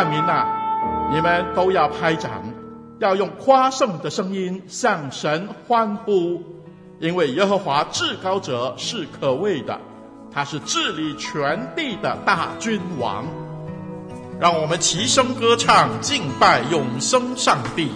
万民呐，你们都要拍掌，要用夸胜的声音向神欢呼，因为耶和华至高者是可畏的，他是治理全地的大君王。让我们齐声歌唱，敬拜永生上帝。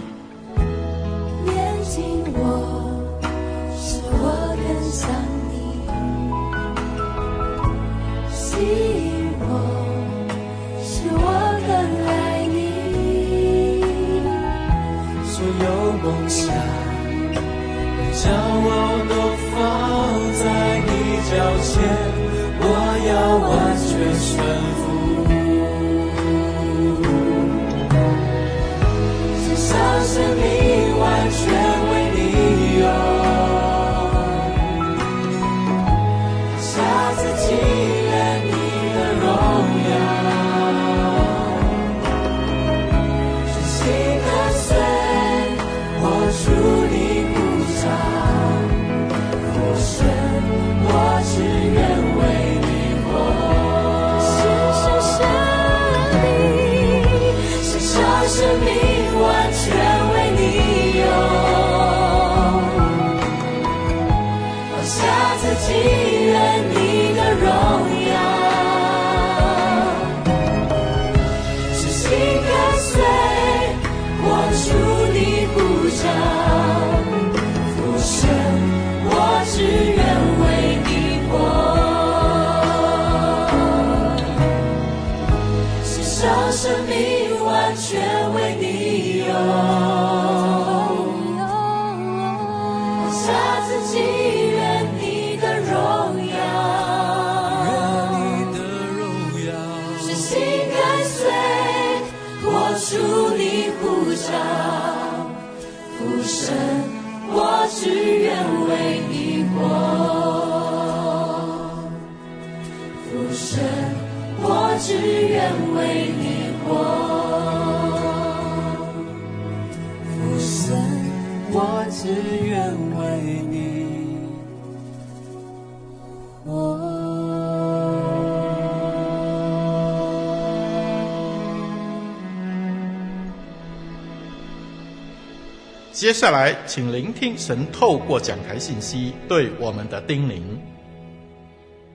接下来，请聆听神透过讲台信息对我们的叮咛。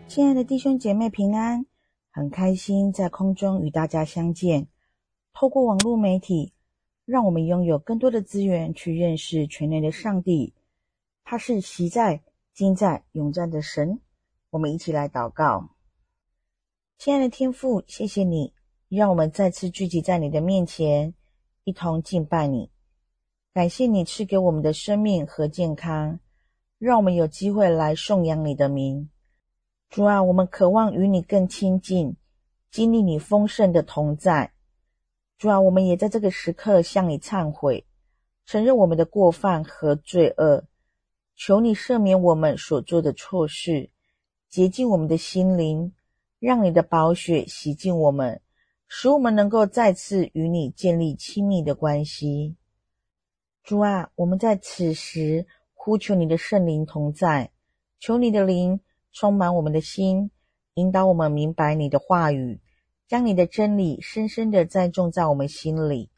亲爱的弟兄姐妹平安，很开心在空中与大家相见。透过网络媒体，让我们拥有更多的资源去认识全能的上帝。他是昔在、今在、永在的神。我们一起来祷告。亲爱的天父，谢谢你，让我们再次聚集在你的面前，一同敬拜你。感谢你赐给我们的生命和健康，让我们有机会来颂扬你的名。主啊，我们渴望与你更亲近，经历你丰盛的同在。主啊，我们也在这个时刻向你忏悔，承认我们的过犯和罪恶，求你赦免我们所做的错事，洁净我们的心灵，让你的宝血洗净我们，使我们能够再次与你建立亲密的关系。主啊，我们在此时呼求你的圣灵同在，求你的灵充满我们的心，引导我们明白你的话语，将你的真理深深的栽种在我们心里。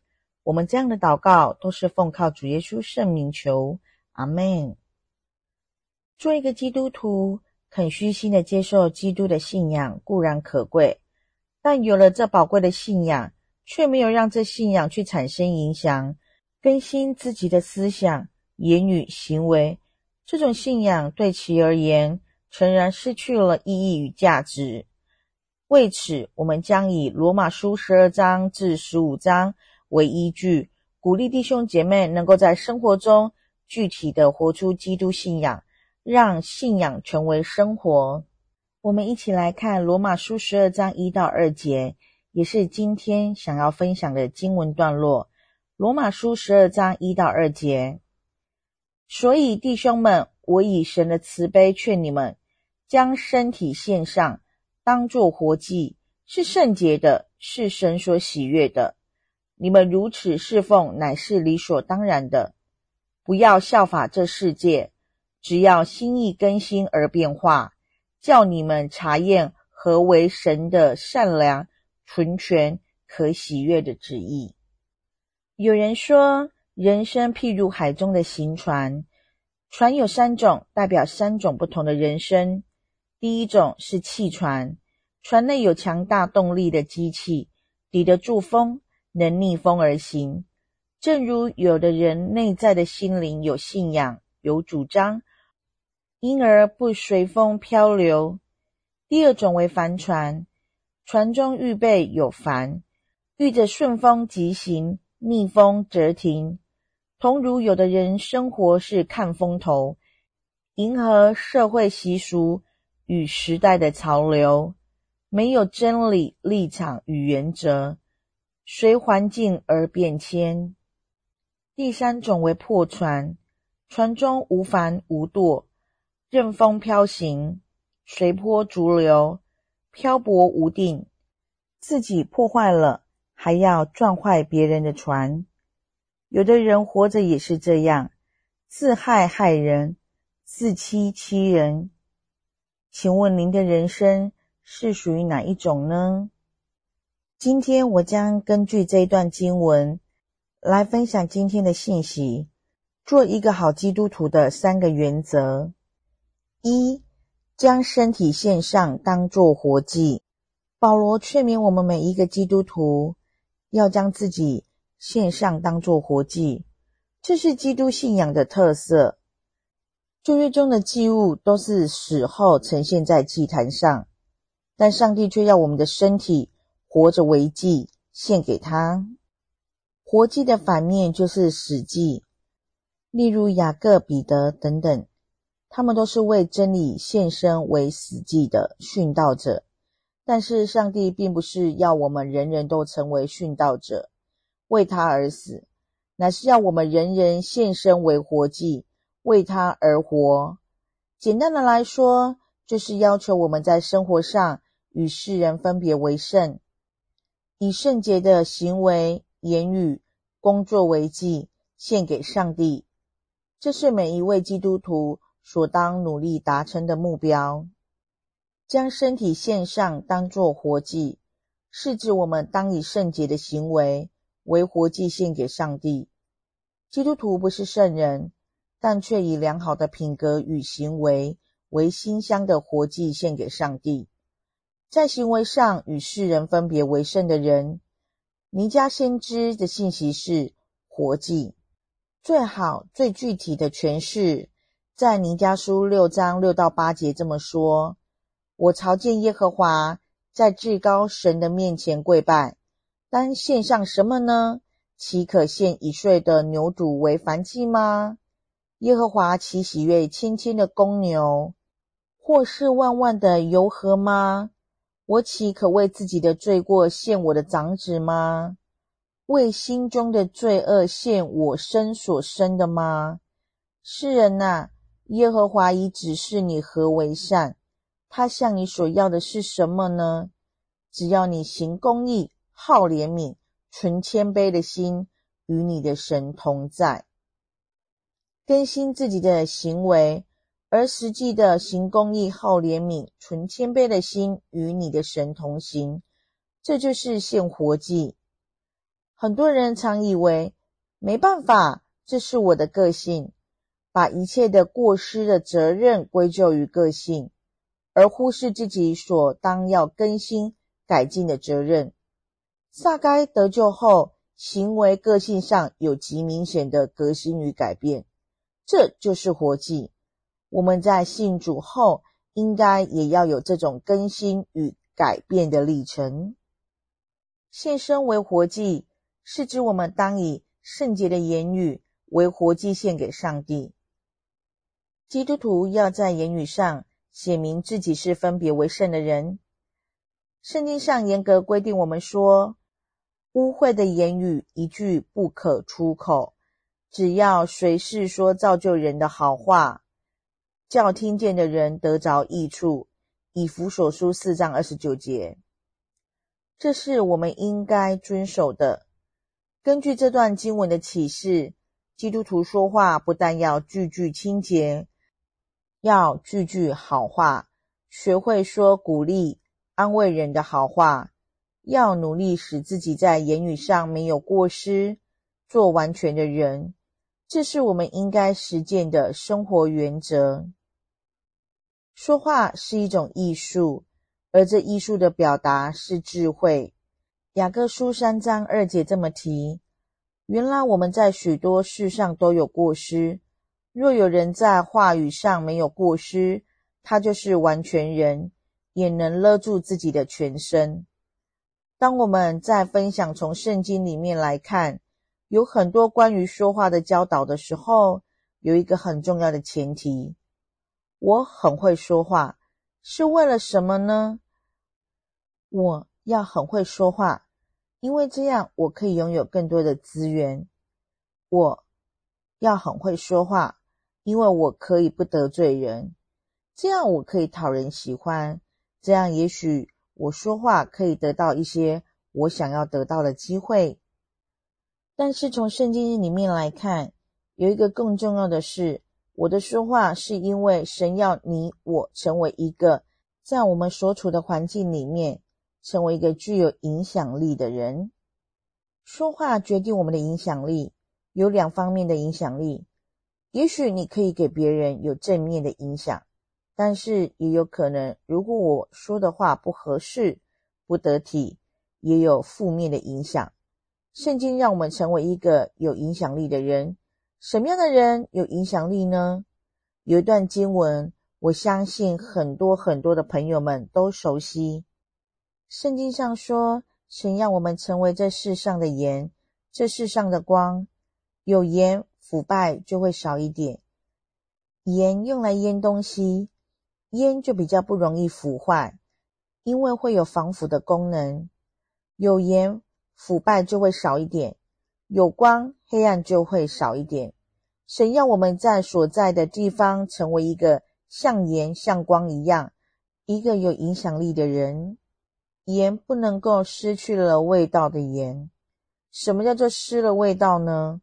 我们这样的祷告都是奉靠主耶稣圣名求，阿门。做一个基督徒，肯虚心的接受基督的信仰固然可贵，但有了这宝贵的信仰，却没有让这信仰去产生影响。更新自己的思想、言语、行为，这种信仰对其而言，诚然失去了意义与价值。为此，我们将以罗马书十二章至十五章为依据，鼓励弟兄姐妹能够在生活中具体的活出基督信仰，让信仰成为生活。我们一起来看罗马书十二章一到二节，也是今天想要分享的经文段落。罗马书十二章一到二节，所以弟兄们，我以神的慈悲劝你们，将身体献上，当作活祭，是圣洁的，是神所喜悦的。你们如此侍奉，乃是理所当然的。不要效法这世界，只要心意更新而变化，叫你们查验何为神的善良、纯全、可喜悦的旨意。有人说，人生譬如海中的行船，船有三种，代表三种不同的人生。第一种是汽船，船内有强大动力的机器，抵得住风，能逆风而行。正如有的人内在的心灵有信仰、有主张，因而不随风漂流。第二种为帆船，船中预备有帆，遇着顺风急行。逆风则停，同如有的人生活是看风头，迎合社会习俗与时代的潮流，没有真理立场与原则，随环境而变迁。第三种为破船，船中无帆无舵，任风飘行，随波逐流，漂泊无定，自己破坏了。还要撞坏别人的船，有的人活着也是这样，自害害人，自欺欺人。请问您的人生是属于哪一种呢？今天我将根据这一段经文来分享今天的信息，做一个好基督徒的三个原则：一、将身体献上，当作活祭。保罗劝勉我们每一个基督徒。要将自己献上，当作活祭，这是基督信仰的特色。旧约中的祭物都是死后呈现在祭坛上，但上帝却要我们的身体活着为祭，献给他。活祭的反面就是死祭，例如雅各、彼得等等，他们都是为真理献身为死祭的殉道者。但是，上帝并不是要我们人人都成为殉道者，为他而死，乃是要我们人人献身为活祭，为他而活。简单的来说，就是要求我们在生活上与世人分别为圣，以圣洁的行为、言语、工作为祭，献给上帝。这是每一位基督徒所当努力达成的目标。将身体献上，当作活祭，是指我们当以圣洁的行为为活祭献给上帝。基督徒不是圣人，但却以良好的品格与行为为馨香的活祭献给上帝。在行为上与世人分别为圣的人，尼迦先知的信息是活祭。最好最具体的诠释，在尼迦书六章六到八节这么说。我朝见耶和华，在至高神的面前跪拜，当献上什么呢？岂可献一岁的牛犊为燔祭吗？耶和华岂喜悦千千的公牛，或是万万的油和吗？我岂可为自己的罪过献我的长子吗？为心中的罪恶献我生所生的吗？世人哪，耶和华已指示你何为善。他向你所要的是什么呢？只要你行公义、好怜悯、存谦卑的心，与你的神同在，更新自己的行为，而实际的行公义、好怜悯、存谦卑的心，与你的神同行，这就是献活祭。很多人常以为没办法，这是我的个性，把一切的过失的责任归咎于个性。而忽视自己所当要更新改进的责任。撒该得救后，行为个性上有极明显的革新与改变，这就是活祭。我们在信主后，应该也要有这种更新与改变的历程。献身为活祭，是指我们当以圣洁的言语为活祭献给上帝。基督徒要在言语上。写明自己是分别为圣的人。圣经上严格规定我们说，污秽的言语一句不可出口，只要随时说造就人的好话，叫听见的人得着益处。以弗所书四章二十九节，这是我们应该遵守的。根据这段经文的启示，基督徒说话不但要句句清洁，要句句好话，学会说鼓励、安慰人的好话，要努力使自己在言语上没有过失，做完全的人。这是我们应该实践的生活原则。说话是一种艺术，而这艺术的表达是智慧。雅各书三章二节这么提：原来我们在许多事上都有过失。若有人在话语上没有过失，他就是完全人，也能勒住自己的全身。当我们在分享从圣经里面来看，有很多关于说话的教导的时候，有一个很重要的前提。我很会说话，是为了什么呢？我要很会说话，因为这样我可以拥有更多的资源。我要很会说话，因为我可以不得罪人，这样我可以讨人喜欢。这样也许我说话可以得到一些我想要得到的机会。但是从圣经里面来看，有一个更重要的是。我的说话是因为神要你我成为一个在我们所处的环境里面成为一个具有影响力的人。说话决定我们的影响力，有两方面的影响力。也许你可以给别人有正面的影响，但是也有可能，如果我说的话不合适、不得体，也有负面的影响。圣经让我们成为一个有影响力的人。什么样的人有影响力呢？有一段经文，我相信很多很多的朋友们都熟悉。圣经上说，神让我们成为这世上的盐，这世上的光。有盐，腐败就会少一点。盐用来腌东西，腌就比较不容易腐坏，因为会有防腐的功能。有盐，腐败就会少一点。有光，黑暗就会少一点。神要我们在所在的地方成为一个像盐、像光一样，一个有影响力的人。盐不能够失去了味道的盐。什么叫做失了味道呢？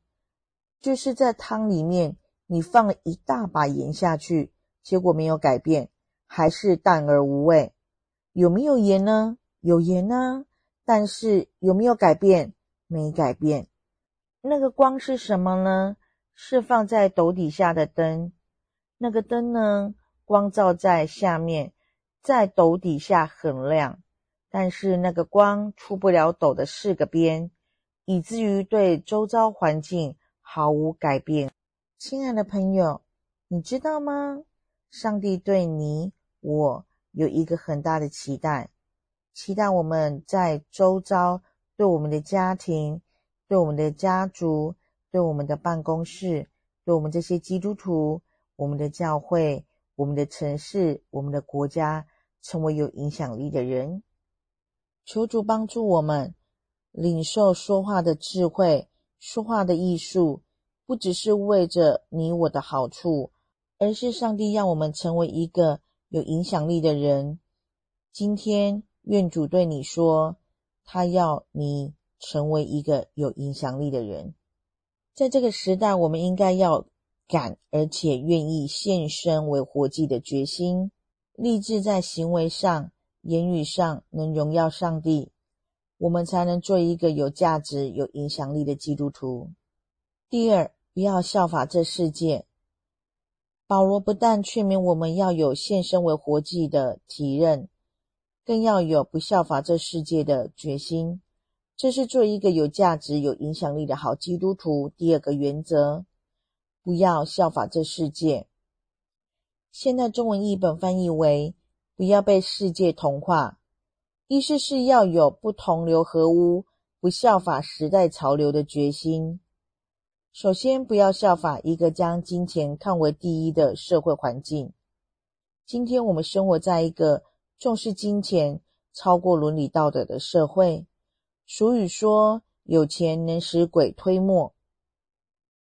就是在汤里面你放了一大把盐下去，结果没有改变，还是淡而无味。有没有盐呢？有盐呢，但是有没有改变？没改变。那个光是什么呢？是放在斗底下的灯。那个灯呢，光照在下面，在斗底下很亮，但是那个光出不了斗的四个边，以至于对周遭环境毫无改变。亲爱的朋友，你知道吗？上帝对你我有一个很大的期待，期待我们在周遭对我们的家庭。对我们的家族，对我们的办公室，对我们这些基督徒，我们的教会，我们的城市，我们的国家，成为有影响力的人。求主帮助我们领受说话的智慧，说话的艺术，不只是为着你我的好处，而是上帝让我们成为一个有影响力的人。今天，愿主对你说，他要你。成为一个有影响力的人，在这个时代，我们应该要敢而且愿意献身为活祭的决心，立志在行为上、言语上能荣耀上帝，我们才能做一个有价值、有影响力的基督徒。第二，不要效法这世界。保罗不但劝勉我们要有献身为活祭的体认，更要有不效法这世界的决心。这是做一个有价值、有影响力的好基督徒。第二个原则，不要效法这世界。现代中文译本翻译为“不要被世界同化”，意思是要有不同流合污、不效法时代潮流的决心。首先，不要效法一个将金钱看为第一的社会环境。今天我们生活在一个重视金钱超过伦理道德的社会。俗语说：“有钱能使鬼推磨。”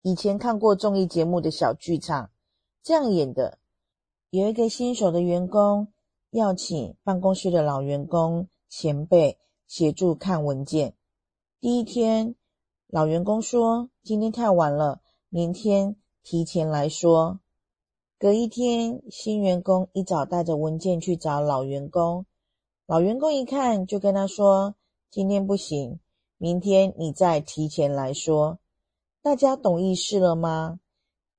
以前看过综艺节目的小剧场，这样演的：有一个新手的员工要请办公室的老员工前辈协助看文件。第一天，老员工说：“今天太晚了，明天提前来说。”隔一天，新员工一早带着文件去找老员工，老员工一看就跟他说：“今天不行，明天你再提前来说。”大家懂意思了吗？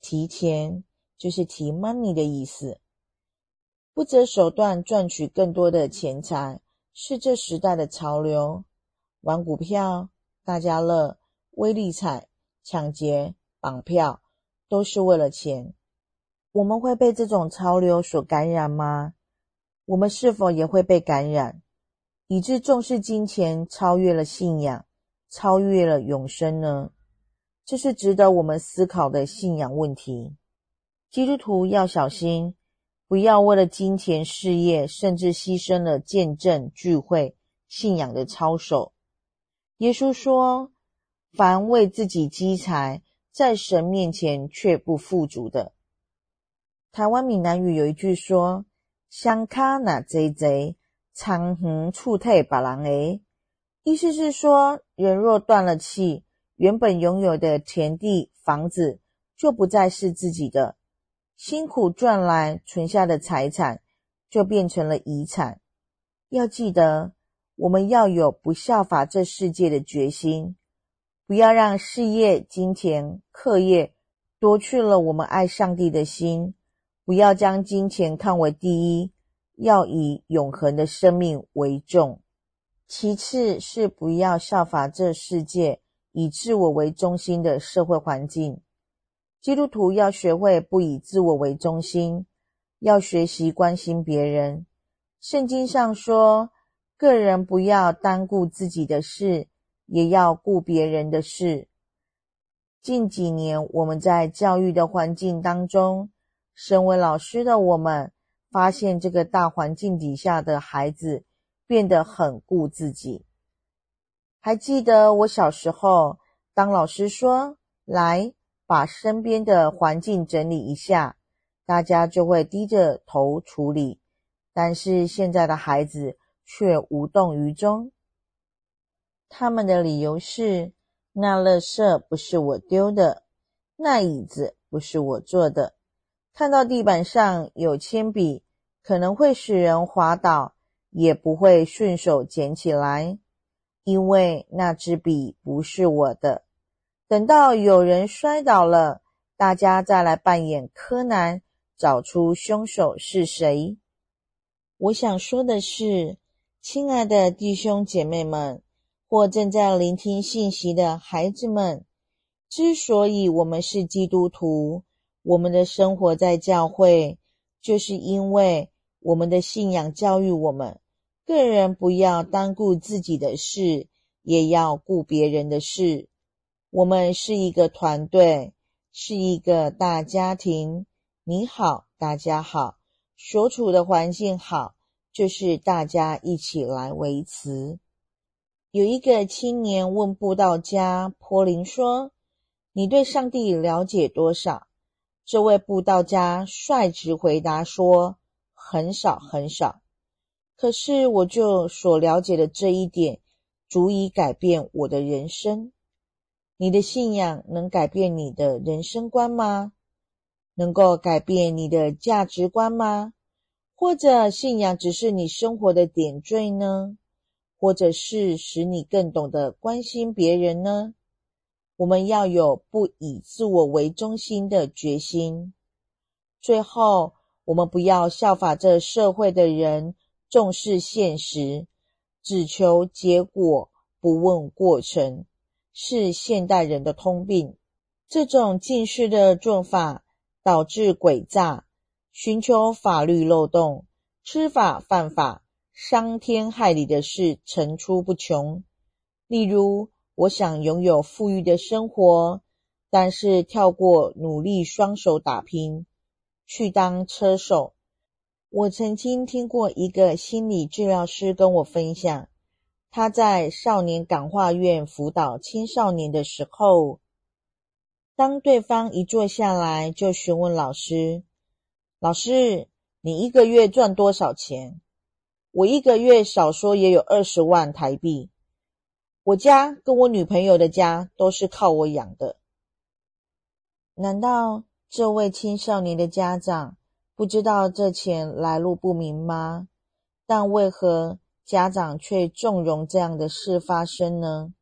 提前就是提 money 的意思，不择手段赚取更多的钱财是这时代的潮流。玩股票、大家乐、威利彩、抢劫、绑票，都是为了钱。我们会被这种潮流所感染吗？我们是否也会被感染，以致重视金钱超越了信仰，超越了永生呢？这是值得我们思考的信仰问题。基督徒要小心，不要为了金钱、事业，甚至牺牲了见证、聚会、信仰的操守。耶稣说：“凡为自己积财，在神面前却不富足的。”台湾闽南语有一句说：“香卡那贼贼，长横厝体别人的。”意思是说，人若断了气。原本拥有的田地、房子就不再是自己的，辛苦赚来存下的财产就变成了遗产。要记得，我们要有不效法这世界的决心，不要让事业、金钱、课业夺去了我们爱上帝的心，不要将金钱看为第一，要以永恒的生命为重。其次是不要效法这世界。以自我为中心的社会环境，基督徒要学会不以自我为中心，要学习关心别人。圣经上说，个人不要单顾自己的事，也要顾别人的事。近几年，我们在教育的环境当中，身为老师的我们，发现这个大环境底下的孩子变得很顾自己。还记得我小时候，当老师说“来，把身边的环境整理一下”，大家就会低着头处理。但是现在的孩子却无动于衷。他们的理由是：那垃圾不是我丢的，那椅子不是我坐的。看到地板上有铅笔，可能会使人滑倒，也不会顺手捡起来。因为那支笔不是我的。等到有人摔倒了，大家再来扮演柯南，找出凶手是谁。我想说的是，亲爱的弟兄姐妹们，或正在聆听信息的孩子们，之所以我们是基督徒，我们的生活在教会，就是因为我们的信仰教育我们。个人不要单顾自己的事，也要顾别人的事。我们是一个团队，是一个大家庭。你好，大家好，所处的环境好，就是大家一起来维持。有一个青年问布道家波林说：“你对上帝了解多少？”这位布道家率直回答说：“很少，很少。”可是，我就所了解的这一点，足以改变我的人生。你的信仰能改变你的人生观吗？能够改变你的价值观吗？或者，信仰只是你生活的点缀呢？或者是使你更懂得关心别人呢？我们要有不以自我为中心的决心。最后，我们不要效法这社会的人。重视现实，只求结果，不问过程，是现代人的通病。这种近视的做法，导致诡诈，寻求法律漏洞，知法犯法，伤天害理的事层出不穷。例如，我想拥有富裕的生活，但是跳过努力双手打拼，去当车手。我曾经听过一个心理治疗师跟我分享，他在少年感化院辅导青少年的时候，当对方一坐下来就询问老师：“老师，你一个月赚多少钱？”我一个月少说也有二十万台币，我家跟我女朋友的家都是靠我养的。难道这位青少年的家长不知道这钱来路不明吗？但为何家长却纵容这样的事发生呢？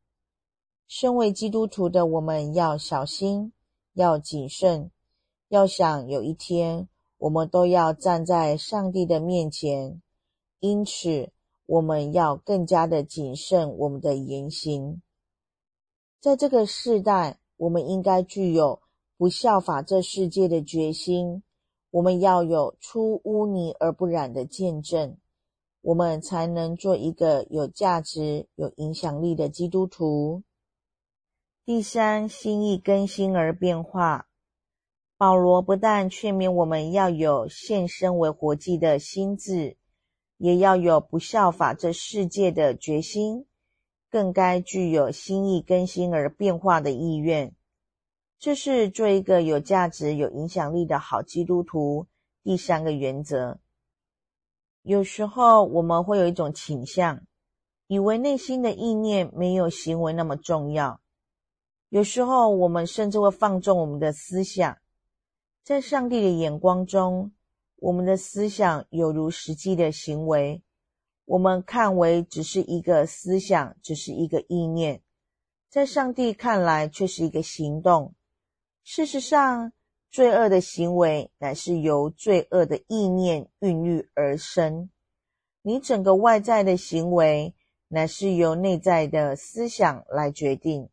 身为基督徒的我们要小心，要谨慎，要想有一天我们都要站在上帝的面前，因此我们要更加的谨慎我们的言行。在这个世代，我们应该具有不效法这世界的决心。我们要有出污泥而不染的见证，我们才能做一个有价值、有影响力的基督徒。第三，心意更新而变化。保罗不但劝勉我们要有献身为活祭的心志，也要有不效法这世界的决心，更该具有心意更新而变化的意愿。这是做一个有价值、有影响力的好基督徒第三个原则。有时候我们会有一种倾向，以为内心的意念没有行为那么重要。有时候我们甚至会放纵我们的思想。在上帝的眼光中，我们的思想有如实际的行为，我们看为只是一个思想，只是一个意念，在上帝看来却是一个行动。事实上，罪恶的行为乃是由罪恶的意念孕育而生。你整个外在的行为，乃是由内在的思想来决定。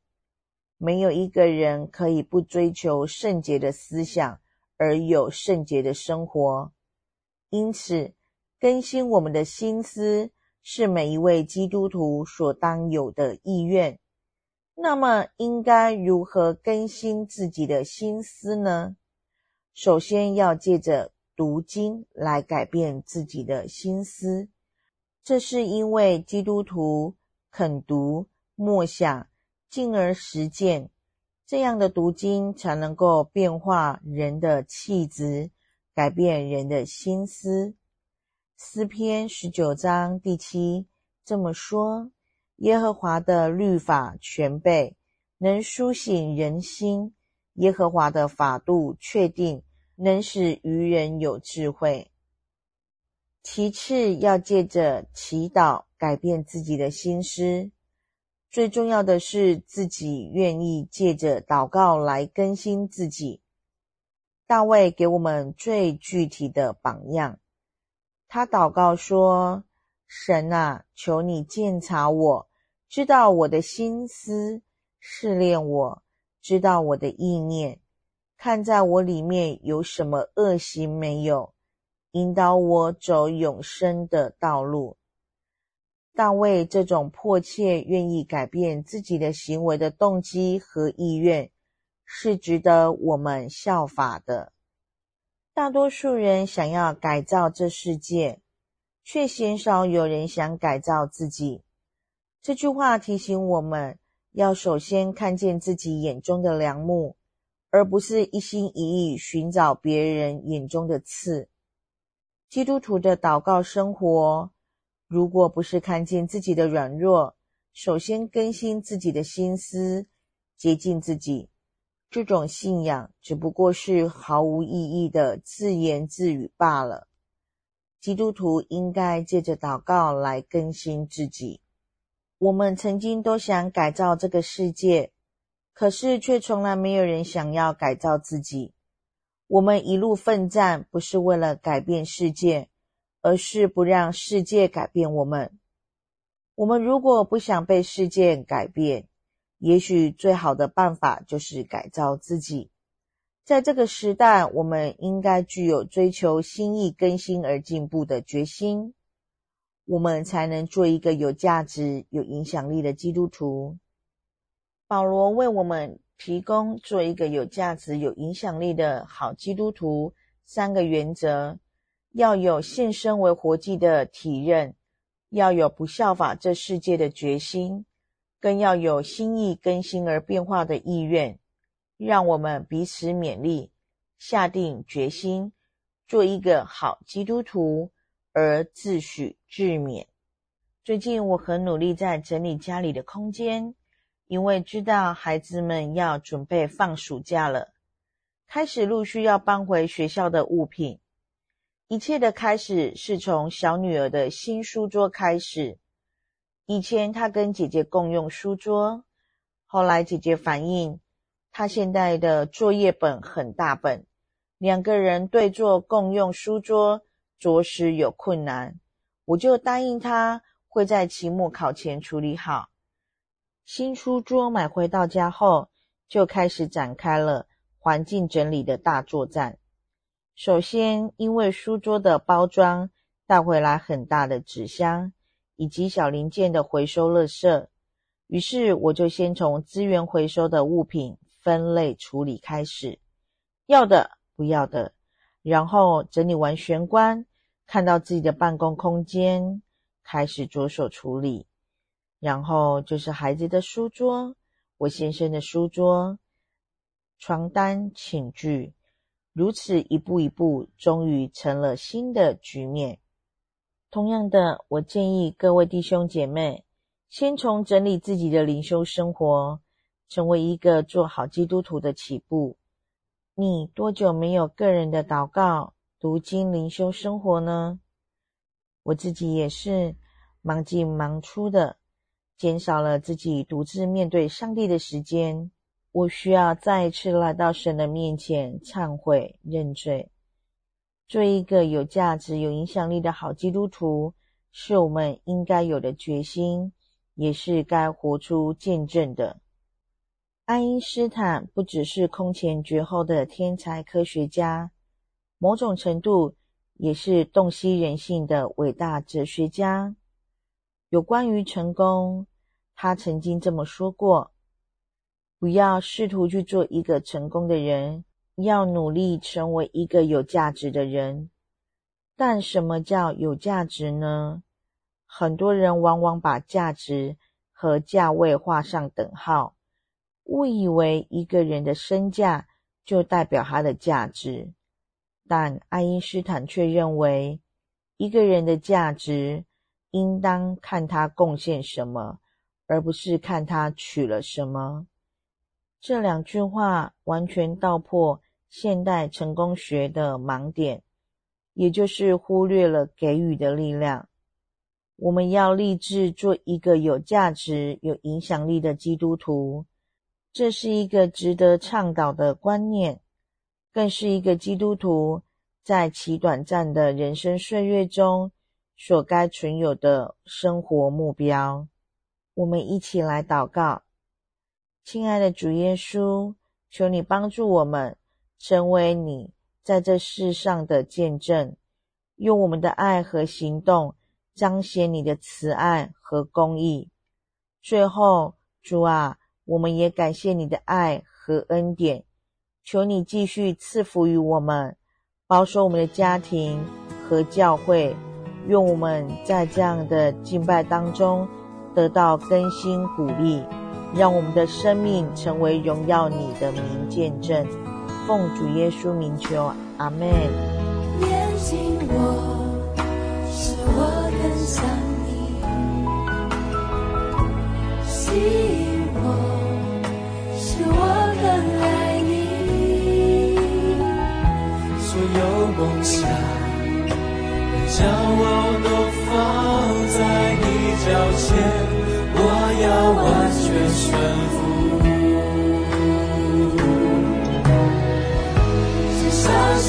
没有一个人可以不追求圣洁的思想而有圣洁的生活。因此，更新我们的心思，是每一位基督徒所当有的意愿。那么，应该如何更新自己的心思呢？首先要借着读经来改变自己的心思，这是因为基督徒肯读、默想，进而实践，这样的读经才能够变化人的气质，改变人的心思。诗篇十九章第七这么说。耶和华的律法全备，能苏醒人心；耶和华的法度确定，能使愚人有智慧。其次，要借着祈祷改变自己的心思。最重要的是，自己愿意借着祷告来更新自己。大卫给我们最具体的榜样，他祷告说。神啊，求你鉴察我，知道我的心思，试炼我，知道我的意念，看在我里面有什么恶行没有，引导我走永生的道路。大卫这种迫切愿意改变自己的行为的动机和意愿，是值得我们效法的。大多数人想要改造这世界。却鲜少有人想改造自己。这句话提醒我们要首先看见自己眼中的梁木，而不是一心一意寻找别人眼中的刺。基督徒的祷告生活，如果不是看见自己的软弱，首先更新自己的心思，接近自己，这种信仰只不过是毫无意义的自言自语罢了。基督徒应该借着祷告来更新自己。我们曾经都想改造这个世界，可是却从来没有人想要改造自己。我们一路奋战，不是为了改变世界，而是不让世界改变我们。我们如果不想被世界改变，也许最好的办法就是改造自己。在这个时代，我们应该具有追求心意更新而进步的决心，我们才能做一个有价值、有影响力的基督徒。保罗为我们提供做一个有价值、有影响力的好基督徒三个原则：要有献身为活祭的体认，要有不效法这世界的决心，更要有心意更新而变化的意愿。让我们彼此勉励，下定决心，做一个好基督徒，而自许自勉。最近我很努力在整理家里的空间，因为知道孩子们要准备放暑假了，开始陆续要搬回学校的物品。一切的开始是从小女儿的新书桌开始。以前她跟姐姐共用书桌，后来姐姐反映她现在的作业本很大本，两个人对坐共用书桌着实有困难。我就答应她会在期末考前处理好。新书桌买回到家后，就开始展开了环境整理的大作战。首先，因为书桌的包装带回来很大的纸箱，以及小零件的回收垃圾，于是我就先从资源回收的物品分类处理开始，要的不要的，然后整理完玄关，看到自己的办公空间，开始着手处理，然后就是孩子的书桌，我先生的书桌，床单、寝具。如此一步一步，终于成了新的局面。同样的，我建议各位弟兄姐妹，先从整理自己的灵修生活，成为一个做好基督徒的起步。你多久没有个人的祷告、读经、灵修生活呢？我自己也是忙进忙出的，减少了自己独自面对上帝的时间。我需要再次来到神的面前忏悔认罪，做一个有价值、有影响力的好基督徒，是我们应该有的决心，也是该活出见证的。爱因斯坦不只是空前绝后的天才科学家，某种程度也是洞悉人性的伟大哲学家。有关于成功，他曾经这么说过。不要试图去做一个成功的人，要努力成为一个有价值的人。但什么叫有价值呢？很多人往往把价值和价位画上等号，误以为一个人的身价就代表他的价值。但爱因斯坦却认为，一个人的价值应当看他贡献什么，而不是看他取了什么。这两句话完全道破现代成功学的盲点，也就是忽略了给予的力量。我们要立志做一个有价值、有影响力的基督徒，这是一个值得倡导的观念，更是一个基督徒在其短暂的人生岁月中所该存有的生活目标。我们一起来祷告。亲爱的主耶稣，求你帮助我们成为你在这世上的见证，用我们的爱和行动彰显你的慈爱和公义。最后，主啊，我们也感谢你的爱和恩典，求你继续赐福于我们，保守我们的家庭和教会，愿我们在这样的敬拜当中得到更新鼓励。让我们的生命成为荣耀你的名见证，奉主耶稣名求，阿门。连经我，使我更想你；吸引我，使我更爱你。所有梦想和将我都放在你脚前。我要完全顺服，献上生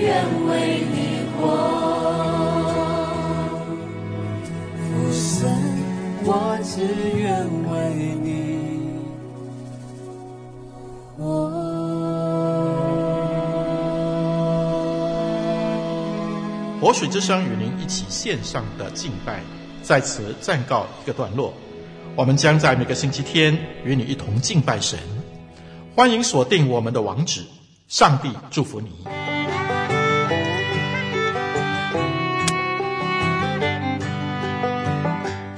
愿为你活，父神，我只愿为你活。活水之声与您一起线上的敬拜，在此暂告一个段落。我们将在每个星期天与你一同敬拜神，欢迎锁定我们的网址。上帝祝福你。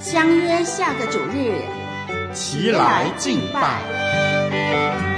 相约下个九日，齐来敬拜。